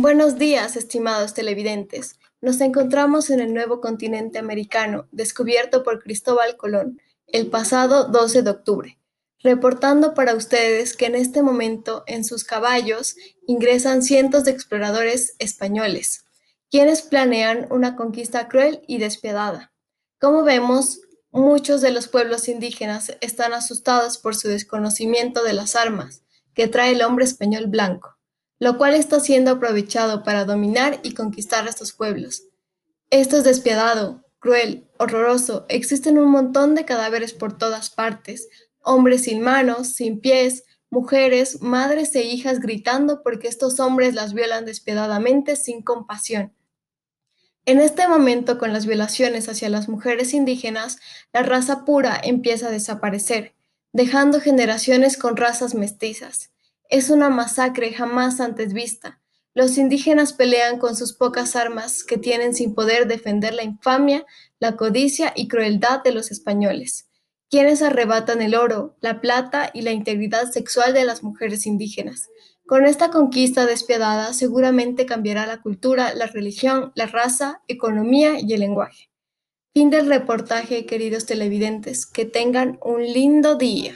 Buenos días, estimados televidentes. Nos encontramos en el nuevo continente americano, descubierto por Cristóbal Colón, el pasado 12 de octubre, reportando para ustedes que en este momento en sus caballos ingresan cientos de exploradores españoles, quienes planean una conquista cruel y despiadada. Como vemos, muchos de los pueblos indígenas están asustados por su desconocimiento de las armas que trae el hombre español blanco lo cual está siendo aprovechado para dominar y conquistar a estos pueblos. Esto es despiadado, cruel, horroroso. Existen un montón de cadáveres por todas partes, hombres sin manos, sin pies, mujeres, madres e hijas gritando porque estos hombres las violan despiadadamente sin compasión. En este momento, con las violaciones hacia las mujeres indígenas, la raza pura empieza a desaparecer, dejando generaciones con razas mestizas. Es una masacre jamás antes vista. Los indígenas pelean con sus pocas armas que tienen sin poder defender la infamia, la codicia y crueldad de los españoles, quienes arrebatan el oro, la plata y la integridad sexual de las mujeres indígenas. Con esta conquista despiadada seguramente cambiará la cultura, la religión, la raza, economía y el lenguaje. Fin del reportaje, queridos televidentes. Que tengan un lindo día.